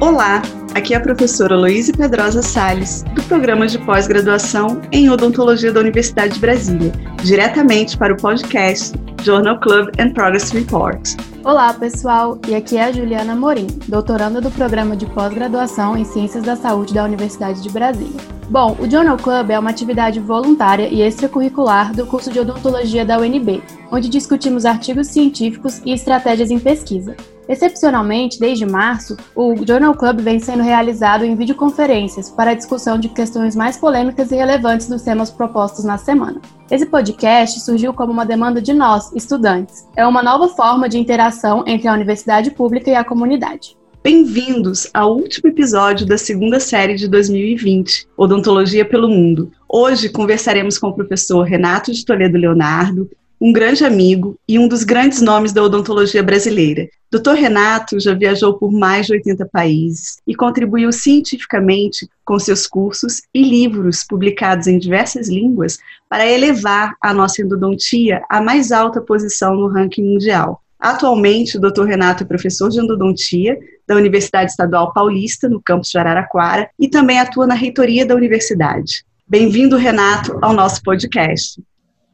Olá, aqui é a professora Luísa Pedrosa Sales, do programa de pós-graduação em odontologia da Universidade de Brasília, diretamente para o podcast Journal Club and Progress Report. Olá, pessoal, e aqui é a Juliana Morim, doutoranda do programa de pós-graduação em Ciências da Saúde da Universidade de Brasília. Bom, o Journal Club é uma atividade voluntária e extracurricular do curso de odontologia da UNB, onde discutimos artigos científicos e estratégias em pesquisa. Excepcionalmente, desde março, o Journal Club vem sendo realizado em videoconferências para a discussão de questões mais polêmicas e relevantes dos temas propostos na semana. Esse podcast surgiu como uma demanda de nós, estudantes. É uma nova forma de interação entre a universidade pública e a comunidade. Bem-vindos ao último episódio da segunda série de 2020, Odontologia pelo Mundo. Hoje conversaremos com o professor Renato de Toledo Leonardo, um grande amigo e um dos grandes nomes da odontologia brasileira. Dr. Renato já viajou por mais de 80 países e contribuiu cientificamente com seus cursos e livros publicados em diversas línguas para elevar a nossa endodontia à mais alta posição no ranking mundial. Atualmente, o Dr. Renato é professor de endodontia da Universidade Estadual Paulista, no campus de Araraquara, e também atua na reitoria da universidade. Bem-vindo, Renato, ao nosso podcast.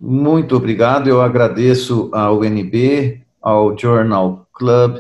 Muito obrigado. Eu agradeço ao UNB, ao Journal Club,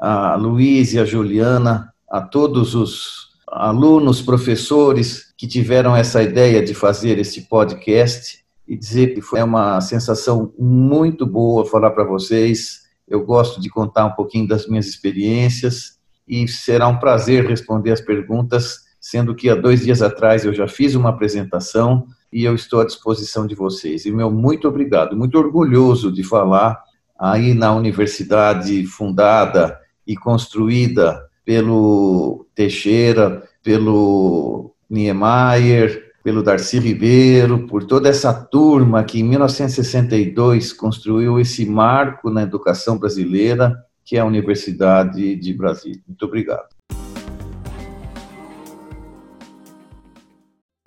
a Luiz e a Juliana, a todos os alunos, professores que tiveram essa ideia de fazer esse podcast e dizer que foi uma sensação muito boa falar para vocês. Eu gosto de contar um pouquinho das minhas experiências e será um prazer responder as perguntas, sendo que há dois dias atrás eu já fiz uma apresentação e eu estou à disposição de vocês. E meu muito obrigado, muito orgulhoso de falar aí na universidade fundada e construída pelo Teixeira, pelo Niemeyer, pelo Darcy Ribeiro, por toda essa turma que em 1962 construiu esse marco na educação brasileira, que é a Universidade de Brasília. Muito obrigado.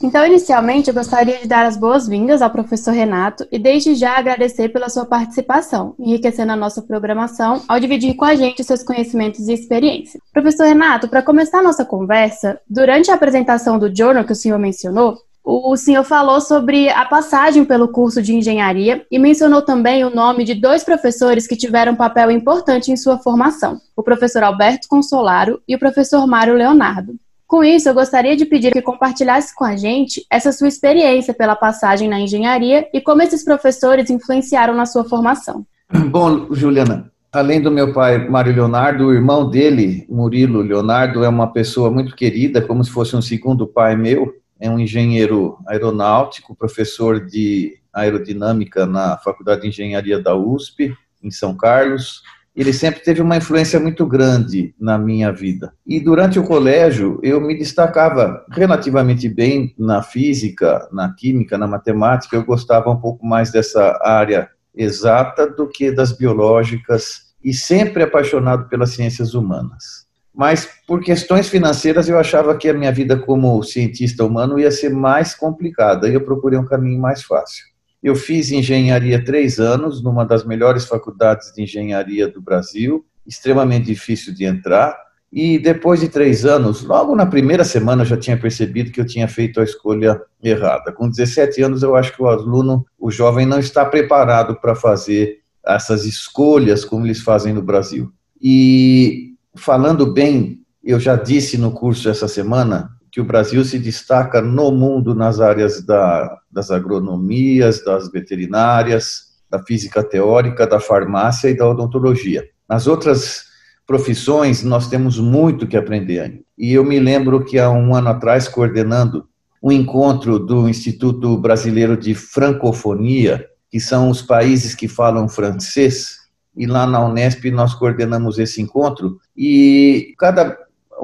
Então, inicialmente, eu gostaria de dar as boas-vindas ao professor Renato e desde já agradecer pela sua participação, enriquecendo a nossa programação ao dividir com a gente seus conhecimentos e experiências. Professor Renato, para começar a nossa conversa, durante a apresentação do journal que o senhor mencionou, o senhor falou sobre a passagem pelo curso de engenharia e mencionou também o nome de dois professores que tiveram um papel importante em sua formação, o professor Alberto Consolaro e o professor Mário Leonardo. Com isso, eu gostaria de pedir que compartilhasse com a gente essa sua experiência pela passagem na engenharia e como esses professores influenciaram na sua formação. Bom, Juliana, além do meu pai Mário Leonardo, o irmão dele, Murilo Leonardo, é uma pessoa muito querida, como se fosse um segundo pai meu. É um engenheiro aeronáutico, professor de aerodinâmica na Faculdade de Engenharia da USP, em São Carlos ele sempre teve uma influência muito grande na minha vida. E durante o colégio, eu me destacava relativamente bem na física, na química, na matemática. Eu gostava um pouco mais dessa área exata do que das biológicas e sempre apaixonado pelas ciências humanas. Mas por questões financeiras eu achava que a minha vida como cientista humano ia ser mais complicada e eu procurei um caminho mais fácil. Eu fiz engenharia três anos numa das melhores faculdades de engenharia do Brasil, extremamente difícil de entrar. E depois de três anos, logo na primeira semana, eu já tinha percebido que eu tinha feito a escolha errada. Com 17 anos, eu acho que o aluno, o jovem, não está preparado para fazer essas escolhas como eles fazem no Brasil. E falando bem, eu já disse no curso essa semana que o Brasil se destaca no mundo nas áreas da, das agronomias, das veterinárias, da física teórica, da farmácia e da odontologia. Nas outras profissões, nós temos muito que aprender ainda. E eu me lembro que há um ano atrás, coordenando um encontro do Instituto Brasileiro de Francofonia, que são os países que falam francês, e lá na Unesp nós coordenamos esse encontro, e cada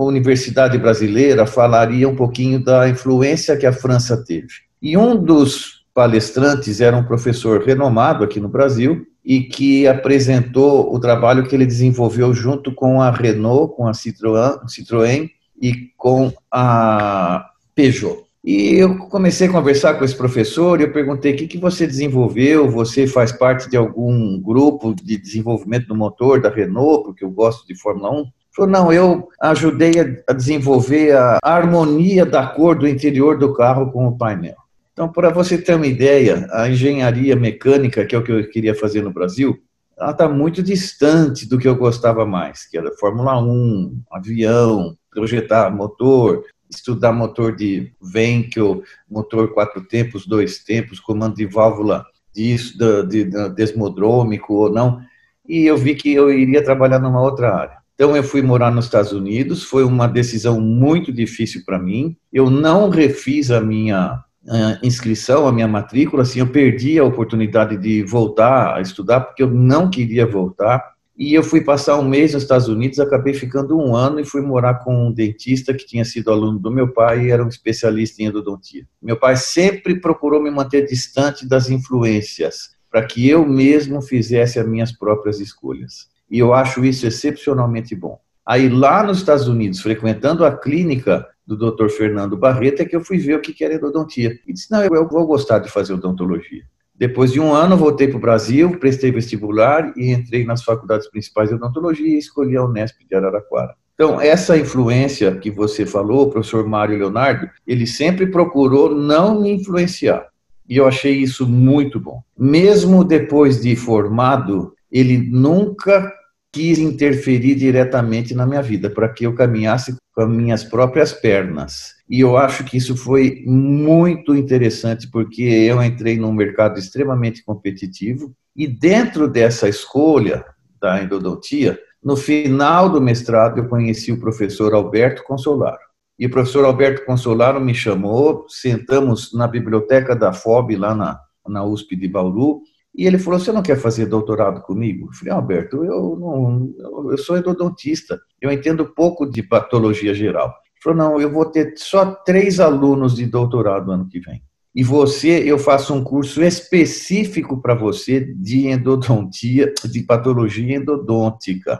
universidade brasileira falaria um pouquinho da influência que a França teve. E um dos palestrantes era um professor renomado aqui no Brasil e que apresentou o trabalho que ele desenvolveu junto com a Renault, com a Citroën, Citroën e com a Peugeot. E eu comecei a conversar com esse professor e eu perguntei o que, que você desenvolveu, você faz parte de algum grupo de desenvolvimento do motor da Renault, porque eu gosto de Fórmula 1. Falou, não, eu ajudei a desenvolver a harmonia da cor do interior do carro com o painel. Então, para você ter uma ideia, a engenharia mecânica, que é o que eu queria fazer no Brasil, ela está muito distante do que eu gostava mais, que era Fórmula 1, avião, projetar motor, estudar motor de Venkel, motor quatro tempos, dois tempos, comando de válvula disso, de, de, desmodrômico ou não, e eu vi que eu iria trabalhar numa outra área. Então eu fui morar nos Estados Unidos, foi uma decisão muito difícil para mim. Eu não refiz a minha uh, inscrição, a minha matrícula, assim, eu perdi a oportunidade de voltar a estudar porque eu não queria voltar. E eu fui passar um mês nos Estados Unidos, acabei ficando um ano e fui morar com um dentista que tinha sido aluno do meu pai e era um especialista em endodontia. Meu pai sempre procurou me manter distante das influências, para que eu mesmo fizesse as minhas próprias escolhas. E eu acho isso excepcionalmente bom. Aí lá nos Estados Unidos, frequentando a clínica do Dr. Fernando Barreto, é que eu fui ver o que era endodontia. E disse: "Não, eu vou gostar de fazer odontologia". Depois de um ano, voltei para o Brasil, prestei vestibular e entrei nas faculdades principais de odontologia e escolhi a Unesp de Araraquara. Então, essa influência que você falou, professor Mário Leonardo, ele sempre procurou não me influenciar. E eu achei isso muito bom. Mesmo depois de formado, ele nunca quis interferir diretamente na minha vida, para que eu caminhasse com as minhas próprias pernas. E eu acho que isso foi muito interessante, porque eu entrei num mercado extremamente competitivo, e dentro dessa escolha da endodontia, no final do mestrado, eu conheci o professor Alberto Consolaro. E o professor Alberto Consolaro me chamou, sentamos na biblioteca da FOB, lá na, na USP de Bauru, e ele falou: Você não quer fazer doutorado comigo? Eu falei: Alberto, eu, não, eu sou endodontista, eu entendo pouco de patologia geral. Ele falou: Não, eu vou ter só três alunos de doutorado ano que vem. E você, eu faço um curso específico para você de endodontia, de patologia endodôntica.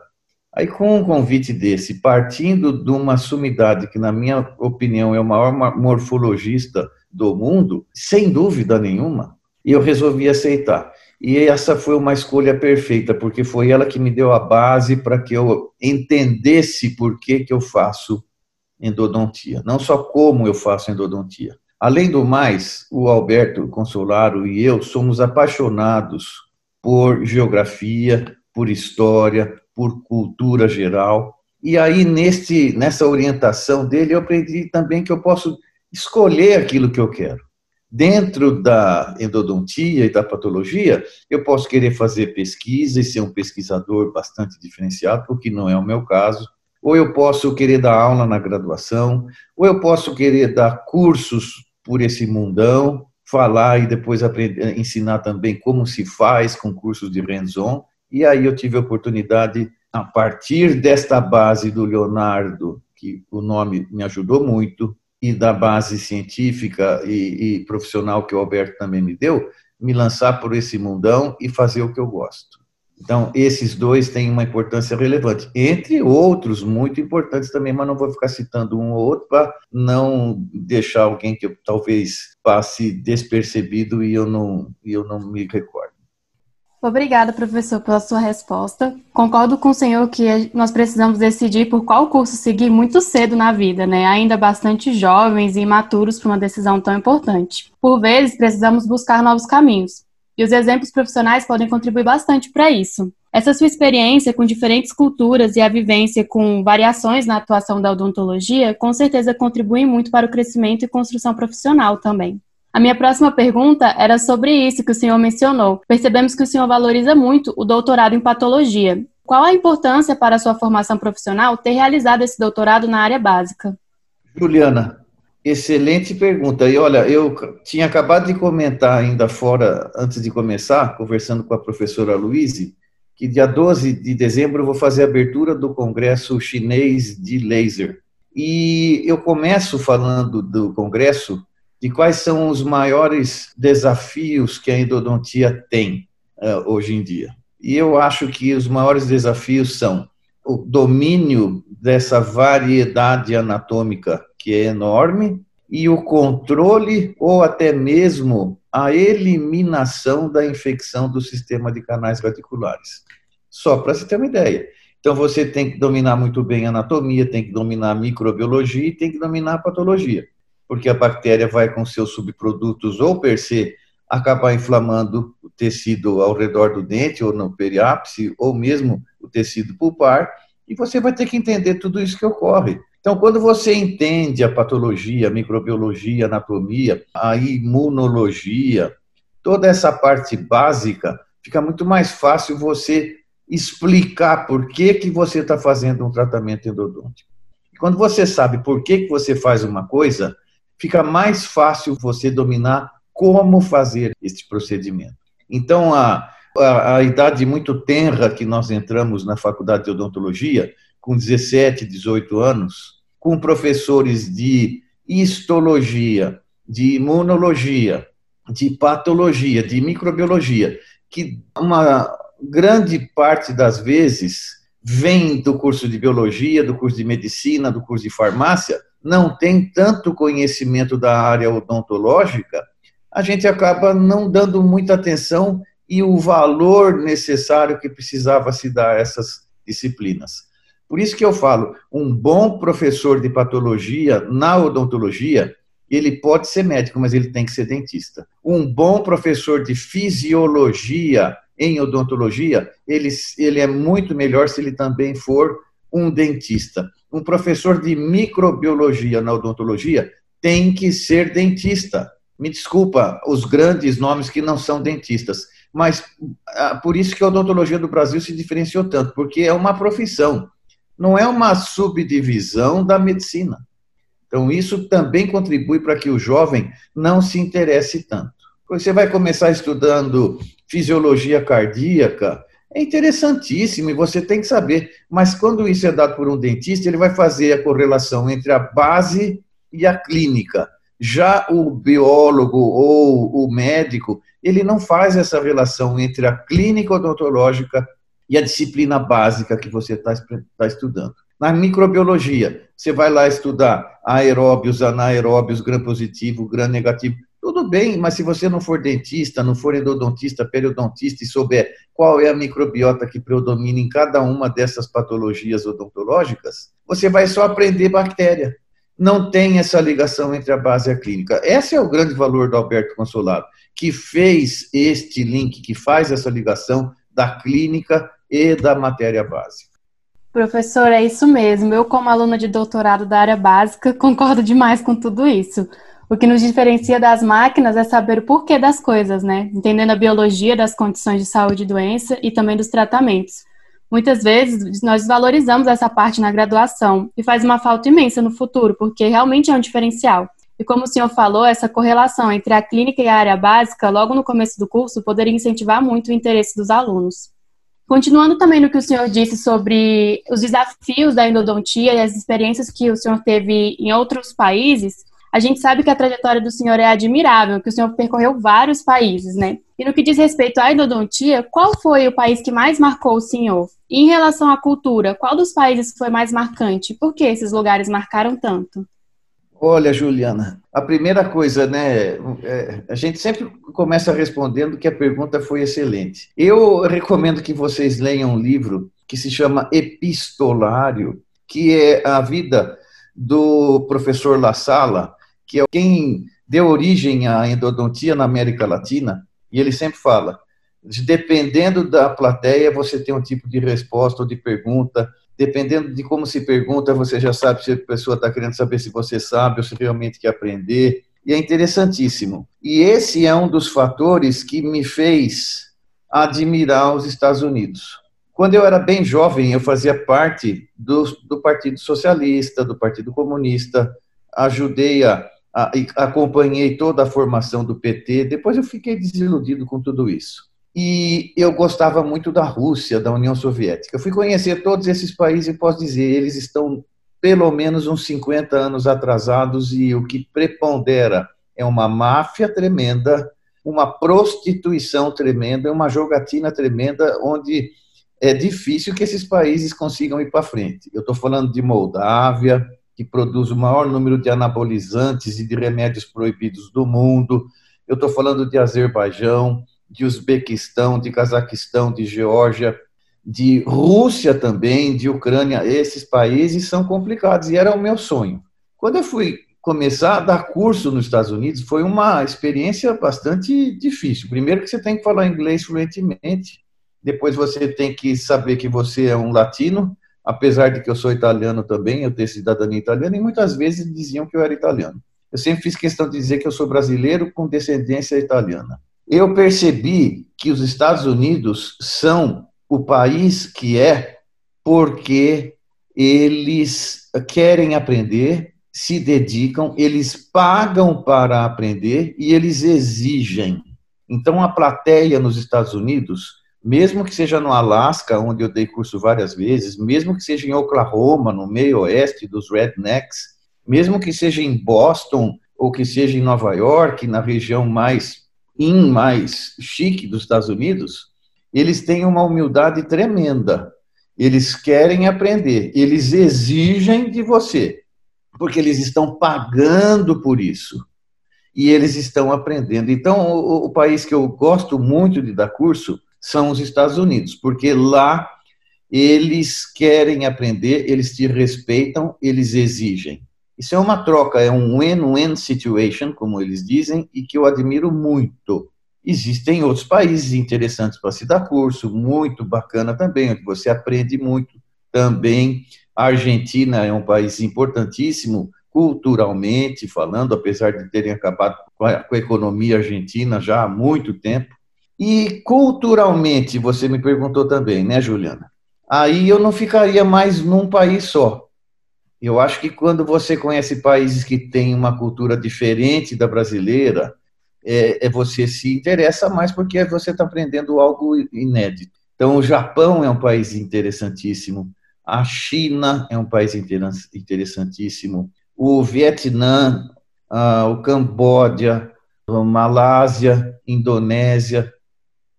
Aí, com um convite desse, partindo de uma sumidade que, na minha opinião, é o maior morfologista do mundo, sem dúvida nenhuma, eu resolvi aceitar. E essa foi uma escolha perfeita, porque foi ela que me deu a base para que eu entendesse por que, que eu faço endodontia, não só como eu faço endodontia. Além do mais, o Alberto Consolaro e eu somos apaixonados por geografia, por história, por cultura geral. E aí, neste, nessa orientação dele, eu aprendi também que eu posso escolher aquilo que eu quero. Dentro da endodontia e da patologia, eu posso querer fazer pesquisa e ser um pesquisador bastante diferenciado, o que não é o meu caso. Ou eu posso querer dar aula na graduação, ou eu posso querer dar cursos por esse mundão, falar e depois aprender, ensinar também como se faz com cursos de hands-on. E aí eu tive a oportunidade, a partir desta base do Leonardo, que o nome me ajudou muito, e da base científica e, e, profissional que o Alberto também me deu, me lançar por esse mundão e fazer o que eu gosto. Então, esses dois têm uma importância relevante, entre outros muito importantes também, mas não vou ficar citando um ou outro para não deixar alguém que talvez passe despercebido e eu não, eu não me recordo. Obrigada, professor, pela sua resposta. Concordo com o senhor que nós precisamos decidir por qual curso seguir muito cedo na vida, né? Ainda bastante jovens e imaturos para uma decisão tão importante. Por vezes, precisamos buscar novos caminhos. E os exemplos profissionais podem contribuir bastante para isso. Essa sua experiência com diferentes culturas e a vivência com variações na atuação da odontologia, com certeza contribuem muito para o crescimento e construção profissional também. A minha próxima pergunta era sobre isso que o senhor mencionou. Percebemos que o senhor valoriza muito o doutorado em patologia. Qual a importância para a sua formação profissional ter realizado esse doutorado na área básica? Juliana, excelente pergunta. E olha, eu tinha acabado de comentar ainda fora, antes de começar, conversando com a professora Luíse, que dia 12 de dezembro eu vou fazer a abertura do Congresso Chinês de Laser. E eu começo falando do congresso de quais são os maiores desafios que a endodontia tem uh, hoje em dia. E eu acho que os maiores desafios são o domínio dessa variedade anatômica que é enorme e o controle ou até mesmo a eliminação da infecção do sistema de canais radiculares. Só para você ter uma ideia. Então você tem que dominar muito bem a anatomia, tem que dominar a microbiologia e tem que dominar a patologia, porque a bactéria vai com seus subprodutos ou per se acabar inflamando o tecido ao redor do dente ou no periápice ou mesmo o tecido pulpar e você vai ter que entender tudo isso que ocorre. Então, quando você entende a patologia, a microbiologia, a anatomia, a imunologia, toda essa parte básica, fica muito mais fácil você explicar por que, que você está fazendo um tratamento endodôntico. Quando você sabe por que, que você faz uma coisa, fica mais fácil você dominar como fazer este procedimento. Então, a, a, a idade muito tenra que nós entramos na faculdade de odontologia, com 17, 18 anos, com professores de histologia, de imunologia, de patologia, de microbiologia, que uma grande parte das vezes vem do curso de biologia, do curso de medicina, do curso de farmácia, não tem tanto conhecimento da área odontológica, a gente acaba não dando muita atenção e o valor necessário que precisava se dar a essas disciplinas. Por isso que eu falo, um bom professor de patologia na odontologia, ele pode ser médico, mas ele tem que ser dentista. Um bom professor de fisiologia em odontologia, ele, ele é muito melhor se ele também for um dentista. Um professor de microbiologia na odontologia tem que ser dentista. Me desculpa os grandes nomes que não são dentistas, mas ah, por isso que a odontologia do Brasil se diferenciou tanto, porque é uma profissão não é uma subdivisão da medicina. Então, isso também contribui para que o jovem não se interesse tanto. Você vai começar estudando fisiologia cardíaca, é interessantíssimo e você tem que saber, mas quando isso é dado por um dentista, ele vai fazer a correlação entre a base e a clínica. Já o biólogo ou o médico, ele não faz essa relação entre a clínica odontológica e a disciplina básica que você está tá estudando. Na microbiologia, você vai lá estudar aeróbios, anaeróbios, gram positivo, gram negativo. Tudo bem, mas se você não for dentista, não for endodontista, periodontista e souber qual é a microbiota que predomina em cada uma dessas patologias odontológicas, você vai só aprender bactéria. Não tem essa ligação entre a base e a clínica. Esse é o grande valor do Alberto Consolado, que fez este link, que faz essa ligação da clínica e da matéria básica. Professor, é isso mesmo. Eu, como aluna de doutorado da área básica, concordo demais com tudo isso. O que nos diferencia das máquinas é saber o porquê das coisas, né? Entendendo a biologia das condições de saúde e doença e também dos tratamentos. Muitas vezes nós valorizamos essa parte na graduação e faz uma falta imensa no futuro, porque realmente é um diferencial. E como o senhor falou, essa correlação entre a clínica e a área básica, logo no começo do curso, poderia incentivar muito o interesse dos alunos. Continuando também no que o senhor disse sobre os desafios da endodontia e as experiências que o senhor teve em outros países, a gente sabe que a trajetória do senhor é admirável, que o senhor percorreu vários países, né? E no que diz respeito à endodontia, qual foi o país que mais marcou o senhor? E em relação à cultura, qual dos países foi mais marcante? Por que esses lugares marcaram tanto? Olha, Juliana, a primeira coisa, né? É, a gente sempre começa respondendo que a pergunta foi excelente. Eu recomendo que vocês leiam um livro que se chama Epistolário, que é a vida do professor La Sala, que é quem deu origem à endodontia na América Latina, e ele sempre fala: dependendo da plateia, você tem um tipo de resposta ou de pergunta Dependendo de como se pergunta, você já sabe se a pessoa está querendo saber se você sabe ou se realmente quer aprender. E é interessantíssimo. E esse é um dos fatores que me fez admirar os Estados Unidos. Quando eu era bem jovem, eu fazia parte do, do Partido Socialista, do Partido Comunista, ajudei a, acompanhei toda a formação do PT. Depois eu fiquei desiludido com tudo isso e eu gostava muito da Rússia, da União Soviética. Eu fui conhecer todos esses países e posso dizer, eles estão pelo menos uns 50 anos atrasados e o que prepondera é uma máfia tremenda, uma prostituição tremenda, uma jogatina tremenda, onde é difícil que esses países consigam ir para frente. Eu estou falando de Moldávia, que produz o maior número de anabolizantes e de remédios proibidos do mundo. Eu estou falando de Azerbaijão, de Uzbequistão, de Cazaquistão, de Geórgia, de Rússia também, de Ucrânia. Esses países são complicados e era o meu sonho. Quando eu fui começar a dar curso nos Estados Unidos, foi uma experiência bastante difícil. Primeiro que você tem que falar inglês fluentemente, depois você tem que saber que você é um latino, apesar de que eu sou italiano também, eu tenho cidadania italiana, e muitas vezes diziam que eu era italiano. Eu sempre fiz questão de dizer que eu sou brasileiro com descendência italiana. Eu percebi que os Estados Unidos são o país que é porque eles querem aprender, se dedicam, eles pagam para aprender e eles exigem. Então, a plateia nos Estados Unidos mesmo que seja no Alasca, onde eu dei curso várias vezes, mesmo que seja em Oklahoma, no meio oeste dos rednecks, mesmo que seja em Boston ou que seja em Nova York, na região mais in, mais chique dos Estados Unidos, eles têm uma humildade tremenda. Eles querem aprender, eles exigem de você, porque eles estão pagando por isso. E eles estão aprendendo. Então, o, o país que eu gosto muito de dar curso são os Estados Unidos, porque lá eles querem aprender, eles te respeitam, eles exigem. Isso é uma troca, é um win-win situation, como eles dizem, e que eu admiro muito. Existem outros países interessantes para se dar curso, muito bacana também, onde você aprende muito também. A Argentina é um país importantíssimo, culturalmente falando, apesar de terem acabado com a, com a economia argentina já há muito tempo. E culturalmente, você me perguntou também, né, Juliana? Aí eu não ficaria mais num país só. Eu acho que quando você conhece países que têm uma cultura diferente da brasileira, é, é você se interessa mais porque você está aprendendo algo inédito. Então, o Japão é um país interessantíssimo, a China é um país interessantíssimo, o Vietnã, o Camboja, a Malásia, Indonésia,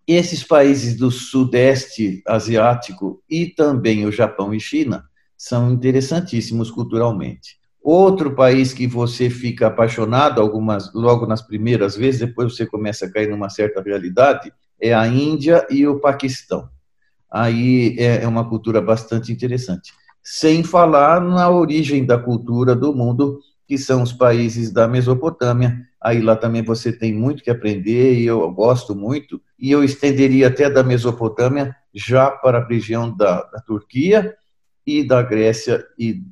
esses países do Sudeste Asiático e também o Japão e China são interessantíssimos culturalmente. Outro país que você fica apaixonado algumas logo nas primeiras vezes, depois você começa a cair numa certa realidade, é a Índia e o Paquistão. Aí é, é uma cultura bastante interessante. Sem falar na origem da cultura do mundo, que são os países da Mesopotâmia. Aí lá também você tem muito que aprender e eu gosto muito. E eu estenderia até da Mesopotâmia já para a região da, da Turquia e da Grécia e,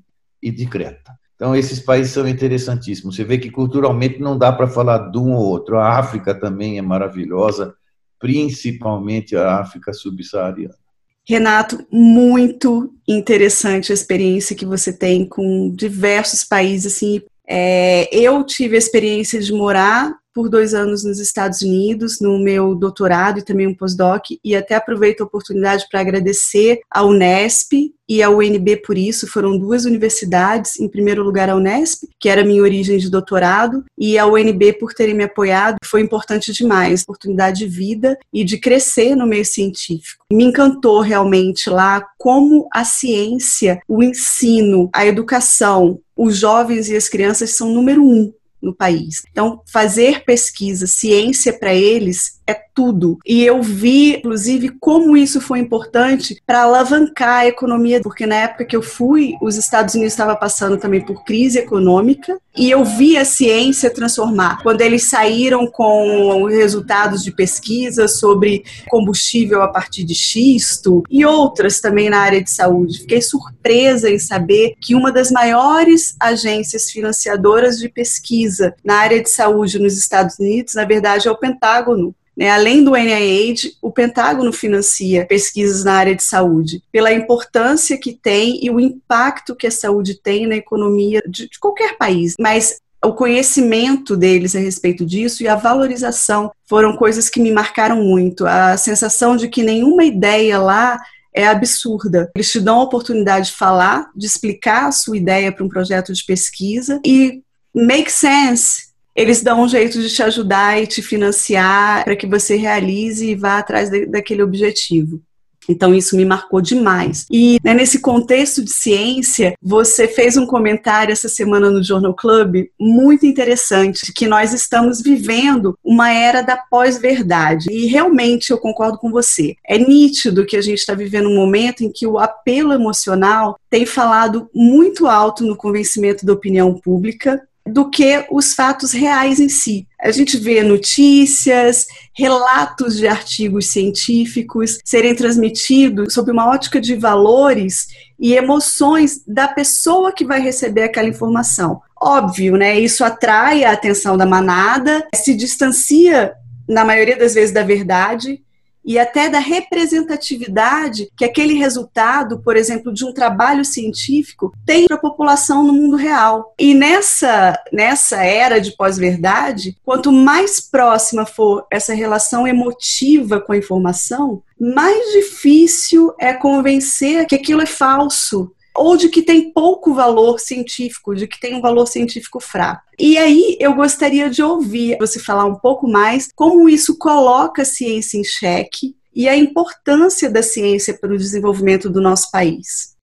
e de Creta. Então, esses países são interessantíssimos. Você vê que culturalmente não dá para falar de um ou outro. A África também é maravilhosa, principalmente a África subsaariana. Renato, muito interessante a experiência que você tem com diversos países. Assim, é, eu tive a experiência de morar por dois anos nos Estados Unidos, no meu doutorado e também um pós-doc, e até aproveito a oportunidade para agradecer a Unesp e a UNB por isso. Foram duas universidades, em primeiro lugar a Unesp, que era minha origem de doutorado, e a UNB por terem me apoiado, foi importante demais, oportunidade de vida e de crescer no meio científico. Me encantou realmente lá como a ciência, o ensino, a educação, os jovens e as crianças são número um no país. Então, fazer pesquisa, ciência para eles é tudo. E eu vi, inclusive, como isso foi importante para alavancar a economia, porque na época que eu fui, os Estados Unidos estava passando também por crise econômica, e eu vi a ciência transformar. Quando eles saíram com resultados de pesquisa sobre combustível a partir de xisto e outras também na área de saúde, fiquei surpresa em saber que uma das maiores agências financiadoras de pesquisa na área de saúde nos Estados Unidos, na verdade, é o Pentágono. Né? Além do NIH, o Pentágono financia pesquisas na área de saúde, pela importância que tem e o impacto que a saúde tem na economia de, de qualquer país. Mas o conhecimento deles a respeito disso e a valorização foram coisas que me marcaram muito. A sensação de que nenhuma ideia lá é absurda. Eles te dão a oportunidade de falar, de explicar a sua ideia para um projeto de pesquisa e make sense eles dão um jeito de te ajudar e te financiar para que você realize e vá atrás de, daquele objetivo. Então isso me marcou demais. E né, nesse contexto de ciência, você fez um comentário essa semana no Journal Club muito interessante, que nós estamos vivendo uma era da pós-verdade. E realmente eu concordo com você. É nítido que a gente está vivendo um momento em que o apelo emocional tem falado muito alto no convencimento da opinião pública do que os fatos reais em si. A gente vê notícias, relatos de artigos científicos serem transmitidos sob uma ótica de valores e emoções da pessoa que vai receber aquela informação. Óbvio, né? Isso atrai a atenção da manada, se distancia na maioria das vezes da verdade e até da representatividade que aquele resultado, por exemplo, de um trabalho científico tem para a população no mundo real. E nessa, nessa era de pós-verdade, quanto mais próxima for essa relação emotiva com a informação, mais difícil é convencer que aquilo é falso, ou de que tem pouco valor científico, de que tem um valor científico fraco. E aí eu gostaria de ouvir você falar um pouco mais como isso coloca a ciência em xeque e a importância da ciência para o desenvolvimento do nosso país.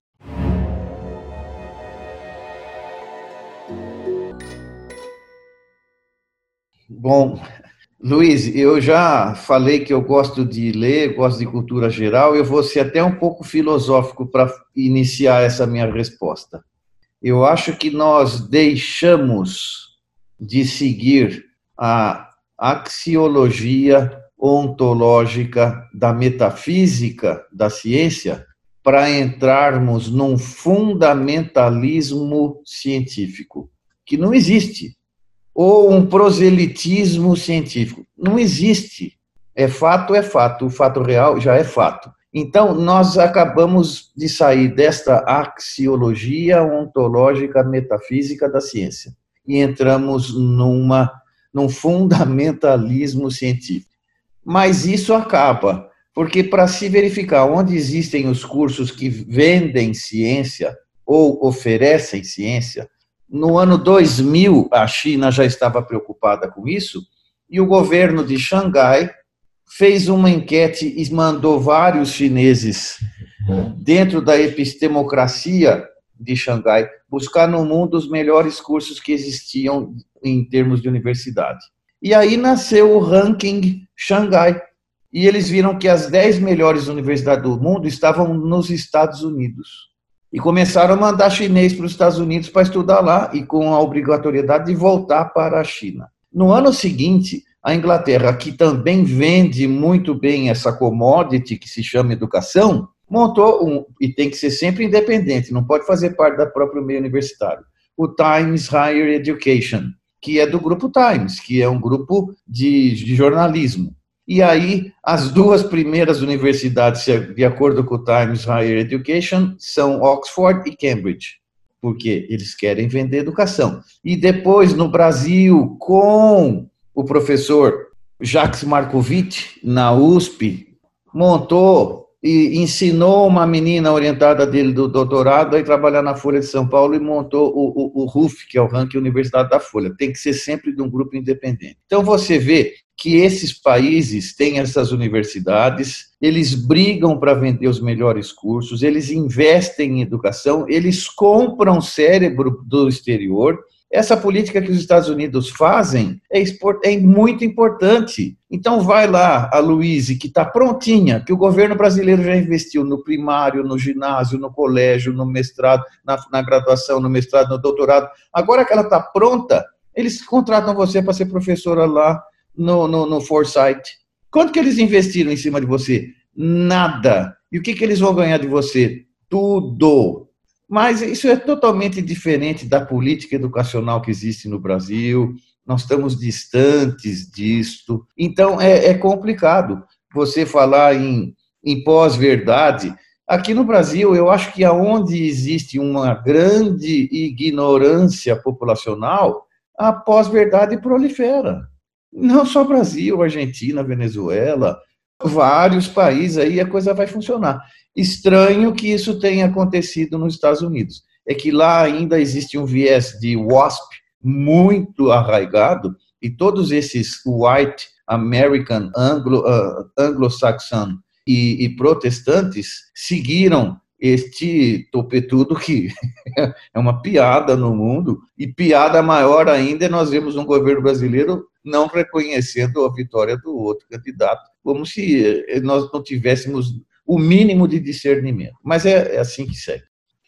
Bom, Luiz, eu já falei que eu gosto de ler, gosto de cultura geral, eu vou ser até um pouco filosófico para iniciar essa minha resposta. Eu acho que nós deixamos de seguir a axiologia ontológica da metafísica da ciência para entrarmos num fundamentalismo científico, que não existe ou um proselitismo científico. Não existe. É fato, é fato. O fato real já é fato. Então, nós acabamos de sair desta axiologia ontológica metafísica da ciência e entramos numa, num fundamentalismo científico. Mas isso acaba, porque para se verificar onde existem os cursos que vendem ciência ou oferecem ciência, no ano 2000, a China já estava preocupada com isso, e o governo de Xangai fez uma enquete e mandou vários chineses dentro da epistemocracia de Xangai buscar no mundo os melhores cursos que existiam em termos de universidade. E aí nasceu o ranking Xangai. E eles viram que as 10 melhores universidades do mundo estavam nos Estados Unidos e começaram a mandar chinês para os Estados Unidos para estudar lá e com a obrigatoriedade de voltar para a China. No ano seguinte, a Inglaterra, que também vende muito bem essa commodity que se chama educação, montou um, e tem que ser sempre independente, não pode fazer parte da própria meio universitário, o Times Higher Education, que é do grupo Times, que é um grupo de, de jornalismo. E aí, as duas primeiras universidades, de acordo com o Times Higher Education, são Oxford e Cambridge, porque eles querem vender educação. E depois, no Brasil, com o professor Jacques Markovic, na USP, montou e ensinou uma menina orientada dele do doutorado a ir trabalhar na Folha de São Paulo e montou o, o, o RUF, que é o Ranking Universidade da Folha. Tem que ser sempre de um grupo independente. Então você vê que esses países têm essas universidades, eles brigam para vender os melhores cursos, eles investem em educação, eles compram cérebro do exterior. Essa política que os Estados Unidos fazem é, é muito importante. Então, vai lá a Luíse, que está prontinha, que o governo brasileiro já investiu no primário, no ginásio, no colégio, no mestrado, na, na graduação, no mestrado, no doutorado. Agora que ela está pronta, eles contratam você para ser professora lá no, no, no Foresight? Quanto que eles investiram em cima de você? Nada. E o que, que eles vão ganhar de você? Tudo. Mas isso é totalmente diferente da política educacional que existe no Brasil. Nós estamos distantes disto. Então, é, é complicado você falar em, em pós-verdade. Aqui no Brasil, eu acho que aonde existe uma grande ignorância populacional, a pós-verdade prolifera. Não só Brasil, Argentina, Venezuela, vários países aí a coisa vai funcionar. Estranho que isso tenha acontecido nos Estados Unidos. É que lá ainda existe um viés de WASP muito arraigado e todos esses white American, Anglo, uh, Anglo-Saxon e, e protestantes seguiram este topetudo que é uma piada no mundo, e piada maior ainda é nós vemos um governo brasileiro não reconhecendo a vitória do outro candidato, como se eh, nós não tivéssemos o mínimo de discernimento. Mas é, é assim que segue.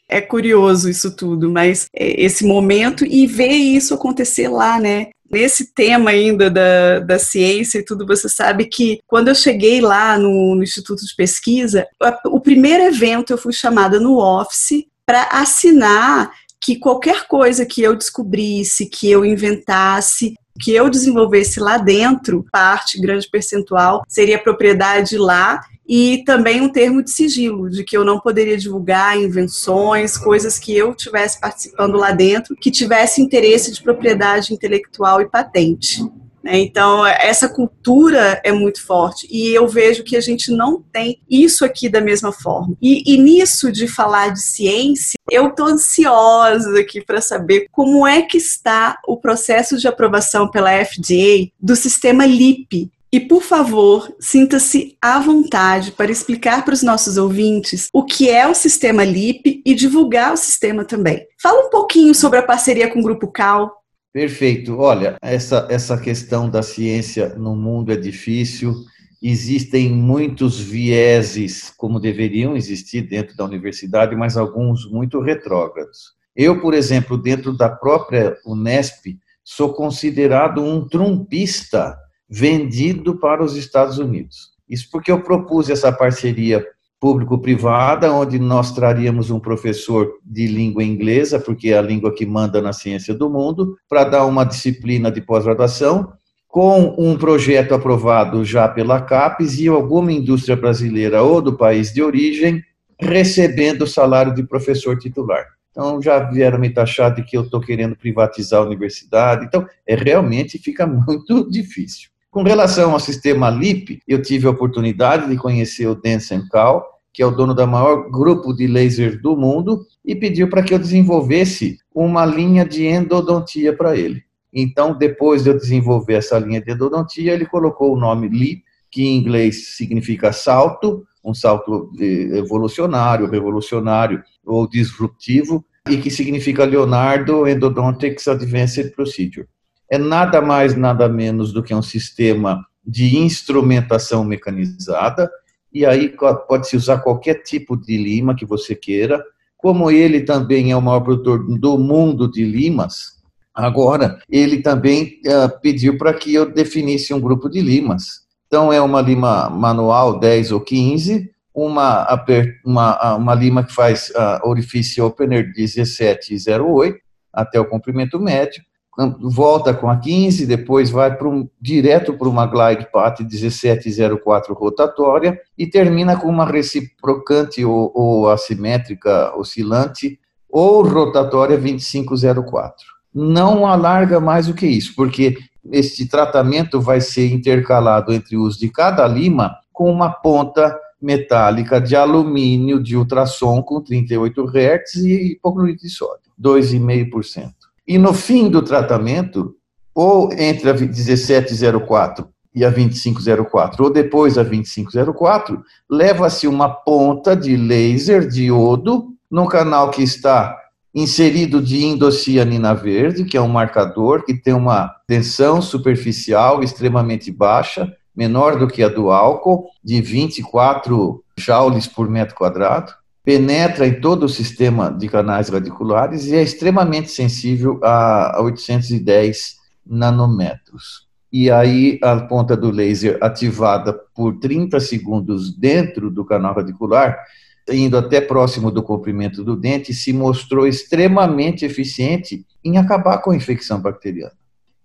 É curioso isso tudo, mas é, esse momento e ver isso acontecer lá, né? Nesse tema ainda da, da ciência e tudo, você sabe que quando eu cheguei lá no, no Instituto de Pesquisa, o primeiro evento eu fui chamada no office para assinar que qualquer coisa que eu descobrisse, que eu inventasse, que eu desenvolvesse lá dentro, parte, grande percentual, seria propriedade lá e também um termo de sigilo, de que eu não poderia divulgar invenções, coisas que eu tivesse participando lá dentro, que tivesse interesse de propriedade intelectual e patente. Né? Então, essa cultura é muito forte e eu vejo que a gente não tem isso aqui da mesma forma. E, e nisso de falar de ciência, eu estou ansiosa aqui para saber como é que está o processo de aprovação pela FDA do sistema LIP, e, por favor, sinta-se à vontade para explicar para os nossos ouvintes o que é o sistema LIP e divulgar o sistema também. Fala um pouquinho sobre a parceria com o Grupo CAL. Perfeito. Olha, essa, essa questão da ciência no mundo é difícil. Existem muitos vieses, como deveriam existir dentro da universidade, mas alguns muito retrógrados. Eu, por exemplo, dentro da própria Unesp, sou considerado um trumpista vendido para os Estados Unidos. Isso porque eu propus essa parceria público-privada, onde nós traríamos um professor de língua inglesa, porque é a língua que manda na ciência do mundo, para dar uma disciplina de pós-graduação, com um projeto aprovado já pela CAPES e alguma indústria brasileira ou do país de origem recebendo o salário de professor titular. Então, já vieram me taxar de que eu estou querendo privatizar a universidade. Então, é realmente fica muito difícil. Com relação ao sistema LIP, eu tive a oportunidade de conhecer o Denson Cal, que é o dono da maior grupo de laser do mundo, e pediu para que eu desenvolvesse uma linha de endodontia para ele. Então, depois de eu desenvolver essa linha de endodontia, ele colocou o nome LIP, que em inglês significa salto, um salto evolucionário, revolucionário ou disruptivo, e que significa Leonardo Endodontics Advanced Procedure é nada mais, nada menos do que um sistema de instrumentação mecanizada, e aí pode-se usar qualquer tipo de lima que você queira. Como ele também é o maior produtor do mundo de limas, agora ele também uh, pediu para que eu definisse um grupo de limas. Então, é uma lima manual 10 ou 15, uma, uma, uma lima que faz uh, orifício opener 17,08 até o comprimento médio, volta com a 15, depois vai para um, direto para uma glide path 1704 rotatória e termina com uma reciprocante ou, ou assimétrica oscilante ou rotatória 2504. Não alarga mais do que isso, porque este tratamento vai ser intercalado entre o uso de cada lima com uma ponta metálica de alumínio de ultrassom com 38 Hz e hipoclorito de sódio, 2,5%. E no fim do tratamento, ou entre a 1704 e a 2504, ou depois da 2504, leva-se uma ponta de laser diodo no canal que está inserido de indocianina verde, que é um marcador que tem uma tensão superficial extremamente baixa, menor do que a do álcool, de 24 joules por metro quadrado penetra em todo o sistema de canais radiculares e é extremamente sensível a 810 nanômetros. E aí a ponta do laser ativada por 30 segundos dentro do canal radicular, indo até próximo do comprimento do dente, se mostrou extremamente eficiente em acabar com a infecção bacteriana.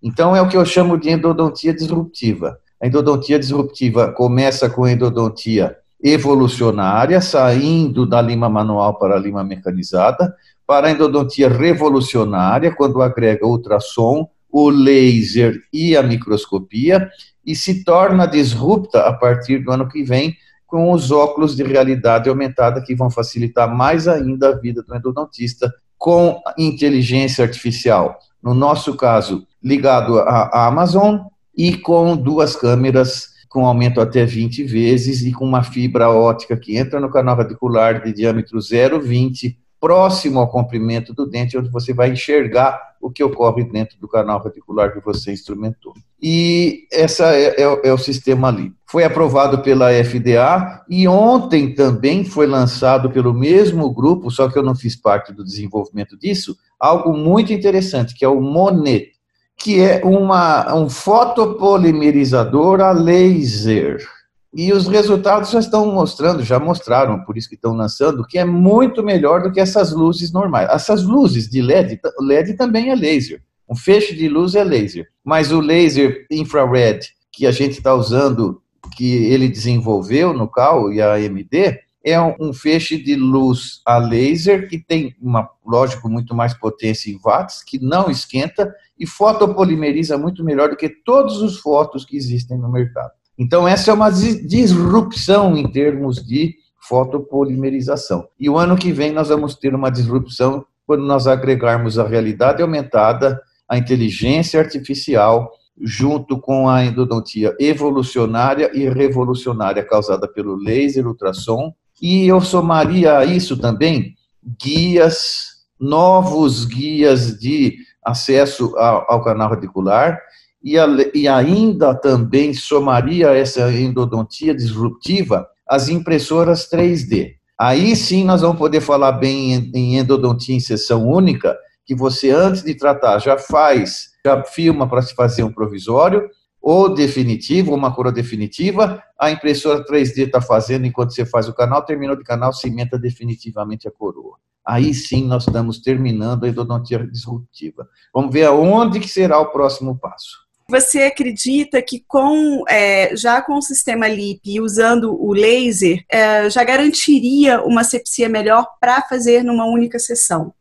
Então é o que eu chamo de endodontia disruptiva. A endodontia disruptiva começa com endodontia evolucionária, saindo da lima manual para a lima mecanizada, para a endodontia revolucionária, quando agrega ultrassom, o laser e a microscopia, e se torna disrupta a partir do ano que vem com os óculos de realidade aumentada que vão facilitar mais ainda a vida do endodontista com inteligência artificial. No nosso caso, ligado à Amazon e com duas câmeras com aumento até 20 vezes e com uma fibra ótica que entra no canal radicular de diâmetro 0,20, próximo ao comprimento do dente, onde você vai enxergar o que ocorre dentro do canal radicular que você instrumentou. E essa é, é, é o sistema ali. Foi aprovado pela FDA e ontem também foi lançado pelo mesmo grupo, só que eu não fiz parte do desenvolvimento disso, algo muito interessante, que é o Monet que é uma, um fotopolimerizador a laser. E os resultados já estão mostrando, já mostraram, por isso que estão lançando, que é muito melhor do que essas luzes normais. Essas luzes de LED, LED também é laser. Um feixe de luz é laser. Mas o laser infrared que a gente está usando, que ele desenvolveu no CAL e a AMD, é um feixe de luz a laser que tem, uma, lógico, muito mais potência em watts, que não esquenta e fotopolimeriza muito melhor do que todos os fotos que existem no mercado. Então, essa é uma disrupção em termos de fotopolimerização. E o ano que vem nós vamos ter uma disrupção quando nós agregarmos a realidade aumentada, a inteligência artificial, junto com a endodontia evolucionária e revolucionária causada pelo laser, ultrassom e eu somaria a isso também guias, novos guias de acesso ao, canal radicular, e, a, e ainda também somaria essa endodontia disruptiva as impressoras 3D. Aí sim nós vamos poder falar bem em endodontia em sessão única, que você antes de tratar já faz, já filma para se fazer um provisório, ou definitivo, uma coroa definitiva, a impressora 3D está fazendo enquanto você faz o canal, terminou de canal, cimenta definitivamente a coroa. Aí sim nós estamos terminando a endodontia disruptiva. Vamos ver aonde que será o próximo passo. Você acredita que com é, já com o sistema LIP e usando o laser, é, já garantiria uma sepsia melhor para fazer numa única sessão?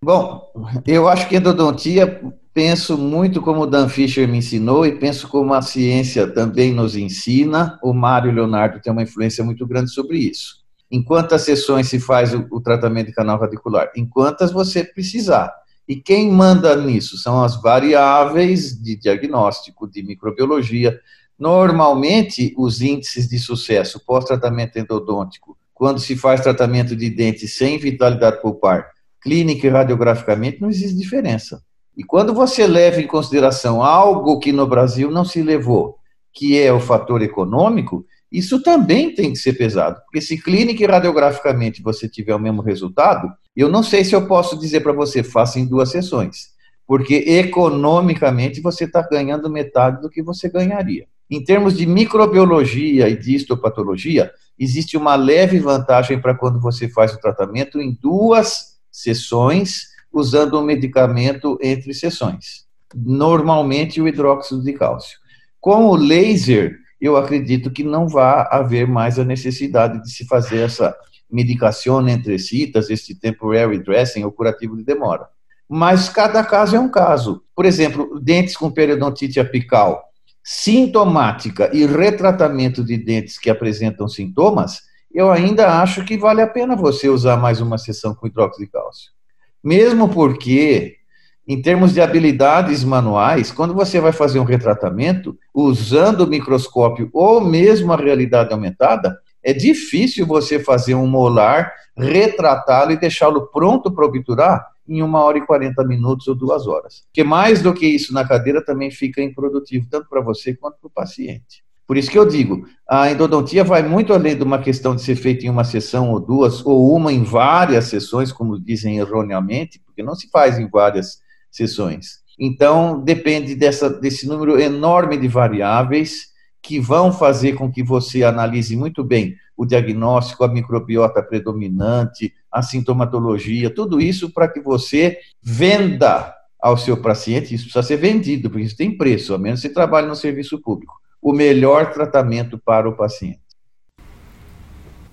Bom, eu acho que endodontia penso muito como o Dan Fischer me ensinou e penso como a ciência também nos ensina. O Mário Leonardo tem uma influência muito grande sobre isso. Em quantas sessões se faz o, o tratamento de canal radicular? Em quantas você precisar. E quem manda nisso são as variáveis de diagnóstico, de microbiologia. Normalmente, os índices de sucesso pós-tratamento endodôntico, quando se faz tratamento de dente sem vitalidade pulpar, clínica e radiograficamente, não existe diferença. E quando você leva em consideração algo que no Brasil não se levou, que é o fator econômico, isso também tem que ser pesado. Porque se clínica e radiograficamente você tiver o mesmo resultado, eu não sei se eu posso dizer para você, faça em duas sessões. Porque economicamente você está ganhando metade do que você ganharia. Em termos de microbiologia e de histopatologia, existe uma leve vantagem para quando você faz o tratamento em duas sessões usando um medicamento entre sessões. Normalmente o hidróxido de cálcio. Com o laser, eu acredito que não vai haver mais a necessidade de se fazer essa medicação entre citas, este temporary dressing ou curativo de demora. Mas cada caso é um caso. Por exemplo, dentes com periodontite apical sintomática e retratamento de dentes que apresentam sintomas, eu ainda acho que vale a pena você usar mais uma sessão com hidróxido de cálcio. Mesmo porque, em termos de habilidades manuais, quando você vai fazer um retratamento, usando o microscópio ou mesmo a realidade aumentada, é difícil você fazer um molar, retratá-lo e deixá-lo pronto para obturar em uma hora e 40 minutos ou duas horas. Porque mais do que isso na cadeira também fica improdutivo, tanto para você quanto para o paciente. Por isso que eu digo, a endodontia vai muito além de uma questão de ser feita em uma sessão ou duas, ou uma em várias sessões, como dizem erroneamente, porque não se faz em várias sessões. Então, depende dessa, desse número enorme de variáveis que vão fazer com que você analise muito bem o diagnóstico, a microbiota predominante, a sintomatologia, tudo isso para que você venda ao seu paciente, isso precisa ser vendido, porque isso tem preço, a menos que você trabalhe no serviço público o melhor tratamento para o paciente.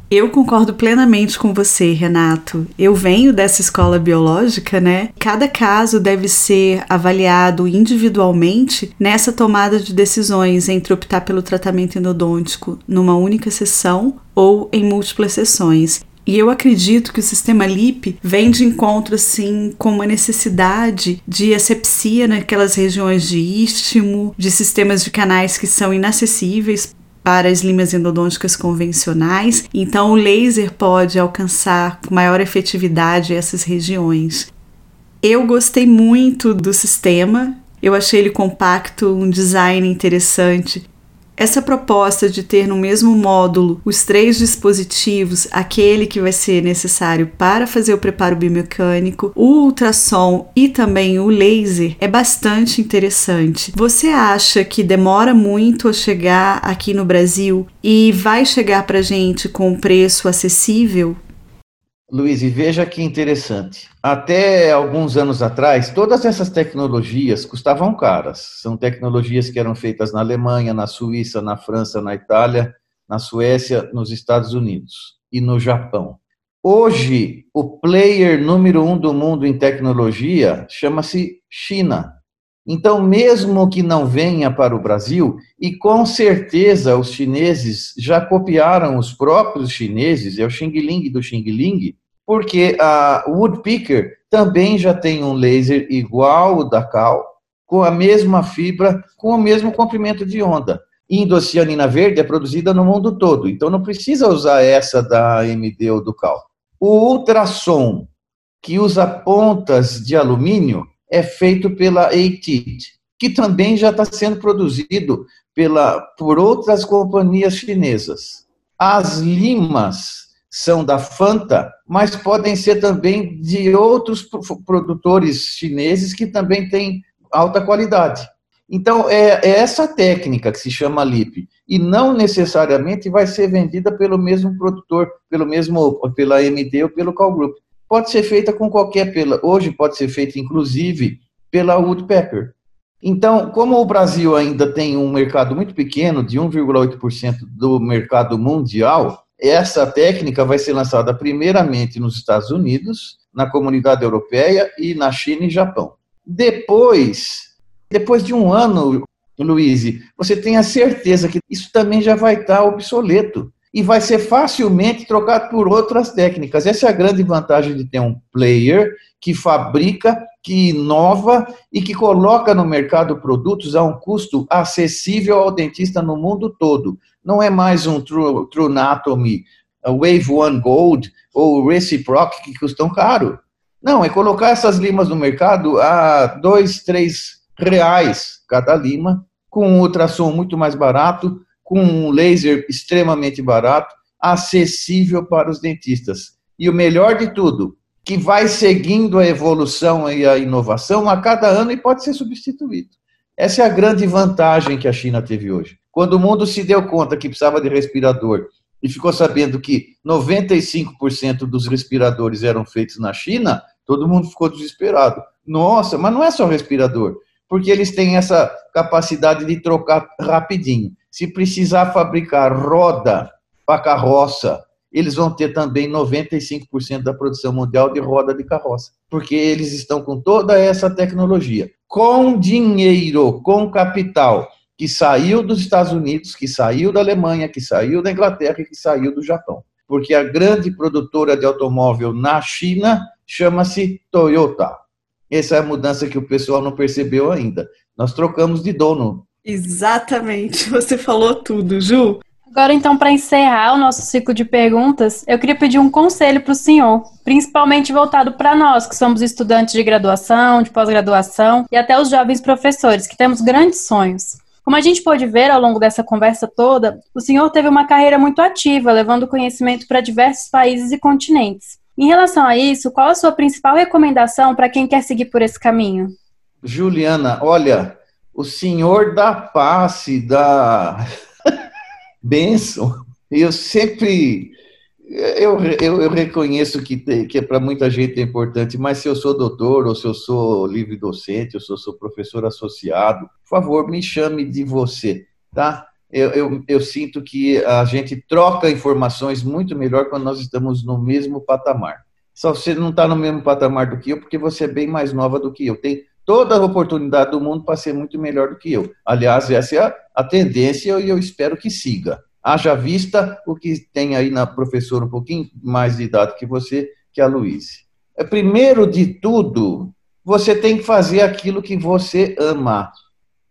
Eu concordo plenamente com você, Renato. Eu venho dessa escola biológica, né? Cada caso deve ser avaliado individualmente nessa tomada de decisões entre optar pelo tratamento endodôntico numa única sessão ou em múltiplas sessões. E eu acredito que o sistema LIP vem de encontro assim com uma necessidade de asepsia naquelas regiões de istmo, de sistemas de canais que são inacessíveis para as limas endodônticas convencionais. Então o laser pode alcançar com maior efetividade essas regiões. Eu gostei muito do sistema, eu achei ele compacto, um design interessante. Essa proposta de ter no mesmo módulo os três dispositivos, aquele que vai ser necessário para fazer o preparo biomecânico, o ultrassom e também o laser, é bastante interessante. Você acha que demora muito a chegar aqui no Brasil e vai chegar para gente com um preço acessível? Luiz, e veja que interessante. Até alguns anos atrás, todas essas tecnologias custavam caras. São tecnologias que eram feitas na Alemanha, na Suíça, na França, na Itália, na Suécia, nos Estados Unidos e no Japão. Hoje, o player número um do mundo em tecnologia chama-se China. Então, mesmo que não venha para o Brasil, e com certeza os chineses já copiaram os próprios chineses, é o Xing Ling do Xing Ling, porque a Woodpecker também já tem um laser igual o da Cal, com a mesma fibra, com o mesmo comprimento de onda. Indocianina verde é produzida no mundo todo, então não precisa usar essa da AMD ou do Cal. O ultrassom, que usa pontas de alumínio, é feito pela ATIT, que também já está sendo produzido pela, por outras companhias chinesas. As limas são da Fanta, mas podem ser também de outros produtores chineses que também têm alta qualidade. Então, é, é, essa técnica que se chama LIP, e não necessariamente vai ser vendida pelo mesmo produtor, pelo mesmo, pela AMD ou pelo Call Group pode ser feita com qualquer pela hoje pode ser feita inclusive pela Woodpecker. Então, como o Brasil ainda tem um mercado muito pequeno, de 1,8% do mercado mundial, essa técnica vai ser lançada primeiramente nos Estados Unidos, na comunidade europeia e na China e Japão. Depois, depois de um ano, Luiz, você tem a certeza que isso também já vai estar obsoleto e vai ser facilmente trocado por outras técnicas. Essa é a grande vantagem de ter um player que fabrica, que inova e que coloca no mercado produtos a um custo acessível ao dentista no mundo todo. Não é mais um True, True Anatomy, Wave One Gold ou Reciproc que custam caro. Não, é colocar essas limas no mercado a dois, três reais cada lima, com um ultrassom muito mais barato, com um laser extremamente barato, acessível para os dentistas. E o melhor de tudo, que vai seguindo a evolução e a inovação a cada ano e pode ser substituído. Essa é a grande vantagem que a China teve hoje. Quando o mundo se deu conta que precisava de respirador e ficou sabendo que 95% dos respiradores eram feitos na China, todo mundo ficou desesperado. Nossa, mas não é só respirador, porque eles têm essa capacidade de trocar rapidinho. Se precisar fabricar roda para carroça, eles vão ter também 95% da produção mundial de roda de carroça, porque eles estão com toda essa tecnologia, com dinheiro, com capital que saiu dos Estados Unidos, que saiu da Alemanha, que saiu da Inglaterra e que saiu do Japão. Porque a grande produtora de automóvel na China chama-se Toyota. Essa é a mudança que o pessoal não percebeu ainda. Nós trocamos de dono Exatamente, você falou tudo, Ju. Agora, então, para encerrar o nosso ciclo de perguntas, eu queria pedir um conselho para o senhor, principalmente voltado para nós, que somos estudantes de graduação, de pós-graduação e até os jovens professores, que temos grandes sonhos. Como a gente pôde ver ao longo dessa conversa toda, o senhor teve uma carreira muito ativa, levando conhecimento para diversos países e continentes. Em relação a isso, qual a sua principal recomendação para quem quer seguir por esse caminho? Juliana, olha, o Senhor da paz e da bênção. Eu sempre eu, eu, eu, reconheço que, que para muita gente é importante, mas se eu sou doutor, ou se eu sou livre docente, ou se eu sou professor associado, por favor, me chame de você, tá? Eu, eu, eu sinto que a gente troca informações muito melhor quando nós estamos no mesmo patamar. Só você não está no mesmo patamar do que eu, porque você é bem mais nova do que eu. Tem toda a oportunidade do mundo para ser muito melhor do que eu. Aliás, essa é a, tendência e eu espero que siga. Haja vista o que tem aí na professora um pouquinho mais de idade que você, que a Luíse. É, primeiro de tudo, você tem que fazer aquilo que você ama.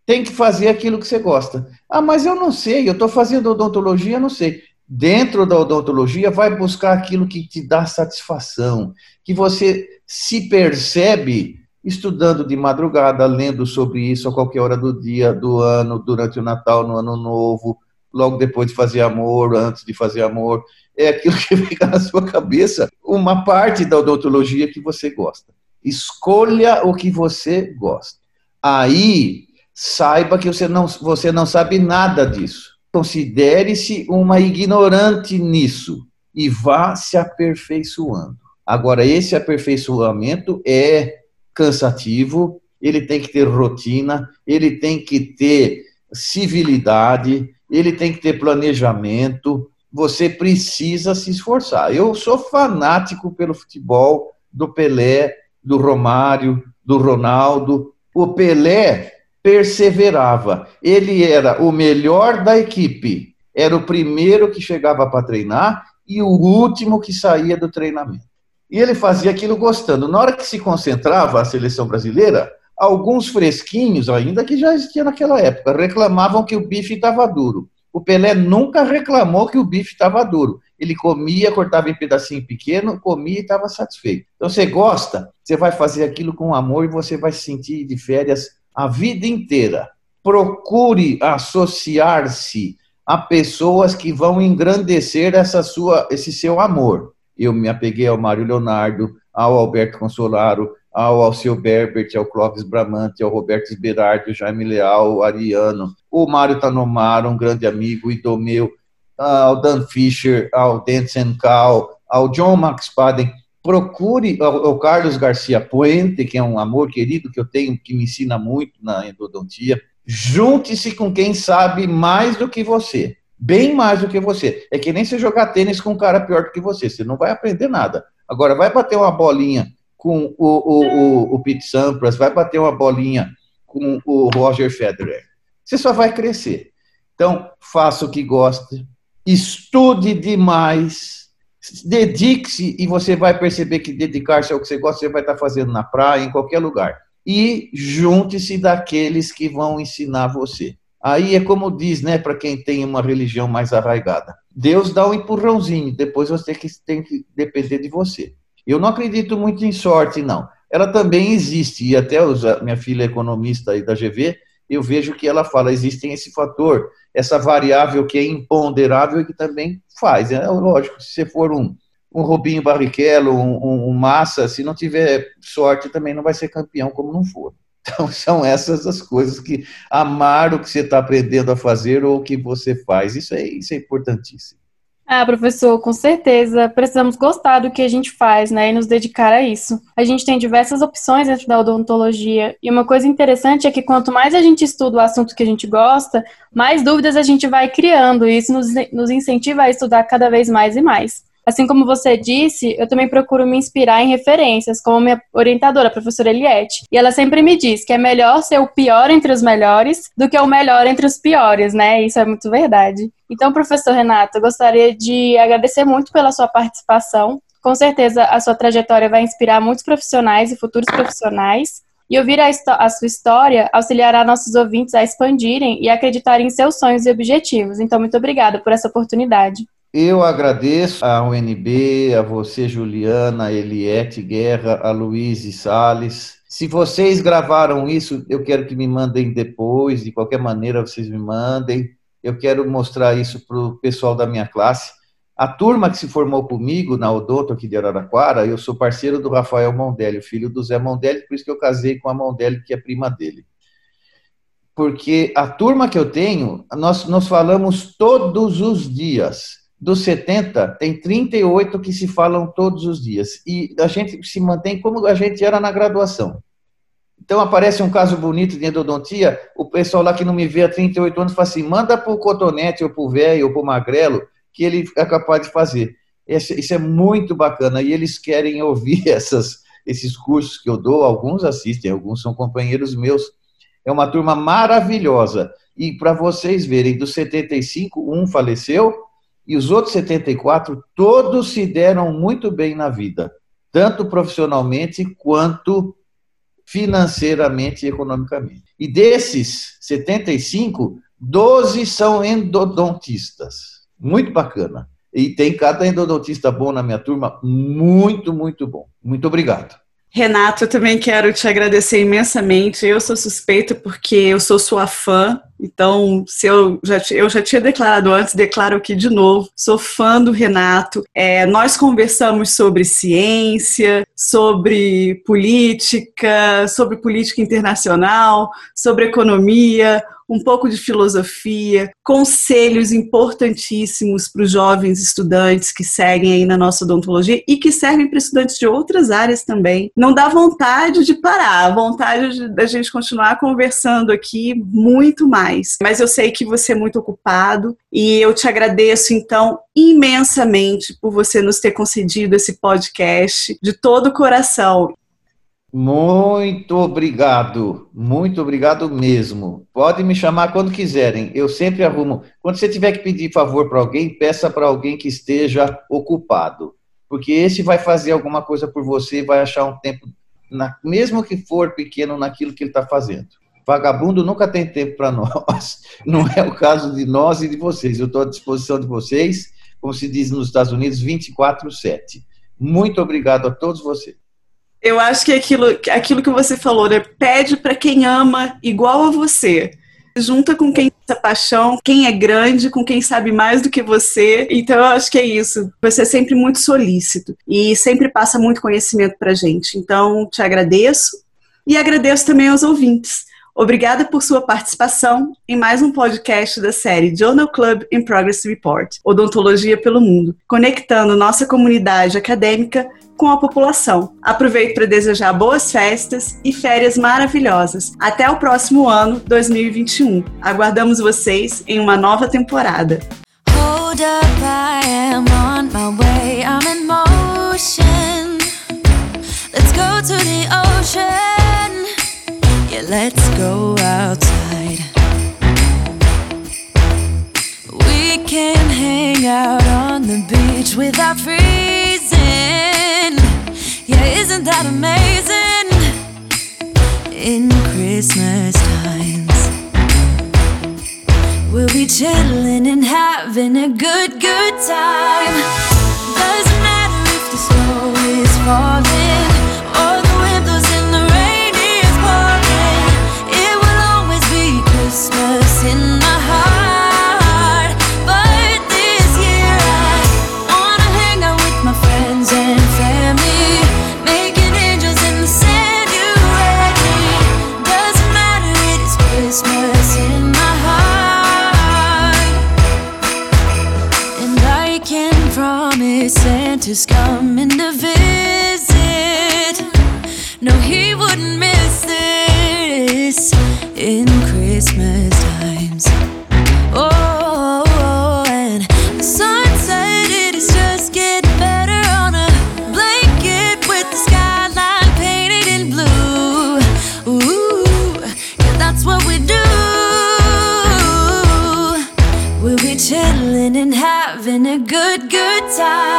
Tem que fazer aquilo que você gosta. Ah, mas eu não sei, eu estou fazendo odontologia, não sei. Dentro da odontologia, vai buscar aquilo que te dá satisfação, que você se percebe estudando de madrugada, lendo sobre isso a qualquer hora do dia, do ano, durante o Natal, no Ano Novo, logo depois de fazer amor, antes de fazer amor. É aquilo que fica na sua cabeça, uma parte da odontologia que você gosta. Escolha o que você gosta. Aí, saiba que você não, você não sabe nada disso. Considere-se uma ignorante nisso e vá se aperfeiçoando. Agora, esse aperfeiçoamento é cansativo, ele tem que ter rotina, ele tem que ter civilidade, ele tem que ter planejamento. Você precisa se esforçar. Eu sou fanático pelo futebol do Pelé, do Romário, do Ronaldo. O Pelé perseverava. Ele era o melhor da equipe. Era o primeiro que chegava para treinar e o último que saía do treinamento. E ele fazia aquilo gostando. Na hora que se concentrava a seleção brasileira, alguns fresquinhos, ainda que já existia naquela época, reclamavam que o bife estava duro. O Pelé nunca reclamou que o bife estava duro. Ele comia, cortava em pedacinho pequeno, comia e estava satisfeito. Então você gosta, você vai fazer aquilo com amor e você vai se sentir de férias a vida inteira. Procure associar-se a pessoas que vão engrandecer essa sua, esse seu amor. Eu me apeguei ao Mário Leonardo, ao Alberto Consolaro, ao Alceu Berbert, ao Clóvis Bramante, ao Roberto Esberardi, ao Jaime Leal, ao Ariano, o Mário Tanomaro, um grande amigo, Idomeu, ao Dan Fischer, ao Denson Cal, ao John Max Paden, procure o Carlos Garcia Puente, que é um amor querido que eu tenho, que me ensina muito na endodontia. Junte-se com quem sabe mais do que você, bem mais do que você. É que nem você jogar tênis com um cara pior do que você, você não vai aprender nada. Agora, vai bater uma bolinha com o, o, o, o Pete Sampras, vai bater uma bolinha com o Roger Federer. Você só vai crescer. Então, faça o que gosta, estude demais, dedique-se e você vai perceber que dedicar-se ao que você gosta, você vai estar fazendo na praia, em qualquer lugar. E junte-se daqueles que vão ensinar você. Aí é como diz, né, para quem tem uma religião mais arraigada. Deus dá um empurrãozinho, depois você que, tem que depender de você. Eu não acredito muito em sorte, não. Ela também existe, e até a minha filha é economista aí da GV, eu vejo que ela fala, existem esse fator, essa variável que é imponderável e que também faz. É lógico, se você for um, um Robinho Barrichello, um, um, um Massa, se não tiver sorte, também não vai ser campeão como não for. Então, são essas as coisas que amar o que você está aprendendo a fazer ou o que você faz. Isso é, isso é importantíssimo. Ah, professor, com certeza. Precisamos gostar do que a gente faz, né, e nos dedicar a isso. A gente tem diversas opções dentro da odontologia, e uma coisa interessante é que quanto mais a gente estuda o assunto que a gente gosta, mais dúvidas a gente vai criando, e isso nos, nos incentiva a estudar cada vez mais e mais. Assim como você disse, eu também procuro me inspirar em referências, como minha orientadora, a professora Eliette. E ela sempre me diz que é melhor ser o pior entre os melhores do que o melhor entre os piores, né? Isso é muito verdade. Então, professor Renato, eu gostaria de agradecer muito pela sua participação. Com certeza, a sua trajetória vai inspirar muitos profissionais e futuros profissionais. E ouvir a, a, sua história auxiliará nossos ouvintes a expandirem e acreditarem em seus sonhos e objetivos. Então, muito obrigada por essa oportunidade. Eu agradeço a UNB, a você, Juliana, a Eliette Guerra, a Luiz Salles. Se vocês gravaram isso, eu quero que me mandem depois, de qualquer maneira vocês me mandem. Eu quero mostrar isso para o pessoal da minha classe. A turma que se formou comigo na Odonto aqui de Araraquara, eu sou parceiro do Rafael Mondelli, filho do Zé Mondelli, por isso que eu casei com a Mondelli, que é prima dele. Porque a turma que eu tenho, nós, nós falamos todos os dias dos 70, tem 38 que se falam todos os dias. E a gente se mantém como a gente era na graduação. Então aparece um caso bonito de endodontia, o pessoal lá que não me vê há 38 anos fala assim: manda para o cotonete, ou para o velho, ou para o magrelo, que ele é capaz de fazer. Isso é muito bacana. E eles querem ouvir essas, esses cursos que eu dou. Alguns assistem, alguns são companheiros meus. É uma turma maravilhosa. E para vocês verem, dos 75, um faleceu, e os outros 74, todos se deram muito bem na vida, tanto profissionalmente quanto financeiramente e economicamente. E desses 75, 12 são endodontistas. Muito bacana. E tem cada endodontista bom na minha turma, muito, muito bom. Muito obrigado. Renato, eu também quero te agradecer imensamente. Eu sou suspeita porque eu sou sua fã. Então, se eu já, eu já tinha declarado antes, declaro aqui de novo. Sou fã do Renato. É, nós conversamos sobre ciência, sobre política, sobre política internacional, sobre economia, um pouco de filosofia, conselhos importantíssimos para os jovens estudantes que seguem aí na nossa odontologia e que servem para estudantes de outras áreas também. Não dá vontade de parar, vontade da gente continuar conversando aqui muito mais. Mas eu sei que você é muito ocupado e eu te agradeço então imensamente por você nos ter concedido esse podcast de todo o coração. Muito obrigado, muito obrigado mesmo. Pode me chamar quando quiserem, eu sempre arrumo. Quando você tiver que pedir favor para alguém, peça para alguém que esteja ocupado, porque esse vai fazer alguma coisa por você, vai achar um tempo, na, mesmo que for pequeno, naquilo que ele está fazendo. Vagabundo nunca tem tempo para nós, não é o caso de nós e de vocês. Eu estou à disposição de vocês, como se diz nos Estados Unidos, 24/7. Muito obrigado a todos vocês. Eu acho que aquilo, aquilo que você falou, né? Pede para quem ama igual a você. Junta com quem tem paixão, quem é grande, com quem sabe mais do que você. Então eu acho que é isso. Você é sempre muito solícito e sempre passa muito conhecimento pra gente. Então te agradeço e agradeço também aos ouvintes. Obrigada por sua participação em mais um podcast da série Journal Club in Progress Report, Odontologia pelo Mundo, conectando nossa comunidade acadêmica com a população. Aproveito para desejar boas festas e férias maravilhosas. Até o próximo ano, 2021. Aguardamos vocês em uma nova temporada. Hold let's go outside. We can hang out on the beach without freezing. Yeah, isn't that amazing? In Christmas times, we'll be chilling and having a good, good time. Doesn't matter if the snow is falling Santa's coming to visit. No, he wouldn't miss this in Christmas times. Oh, and the sunset, it is just getting better on a blanket with the skyline painted in blue. Ooh, yeah, that's what we do. We'll be chilling and having a good, good time.